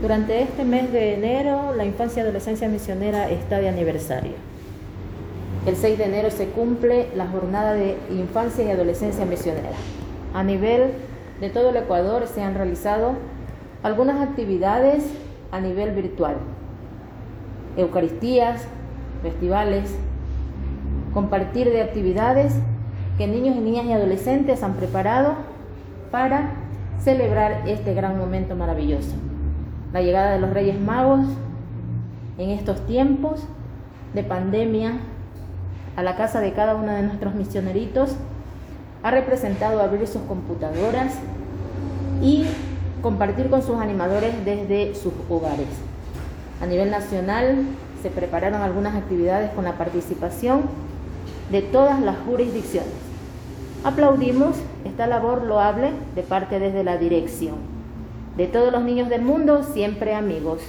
Durante este mes de enero, la infancia y adolescencia misionera está de aniversario. El 6 de enero se cumple la jornada de infancia y adolescencia misionera. A nivel de todo el Ecuador se han realizado algunas actividades a nivel virtual. Eucaristías, festivales, compartir de actividades que niños y niñas y adolescentes han preparado para celebrar este gran momento maravilloso. La llegada de los Reyes Magos en estos tiempos de pandemia a la casa de cada uno de nuestros misioneritos ha representado abrir sus computadoras y compartir con sus animadores desde sus hogares. A nivel nacional se prepararon algunas actividades con la participación de todas las jurisdicciones. Aplaudimos esta labor loable de parte desde la dirección. De todos los niños del mundo, siempre amigos.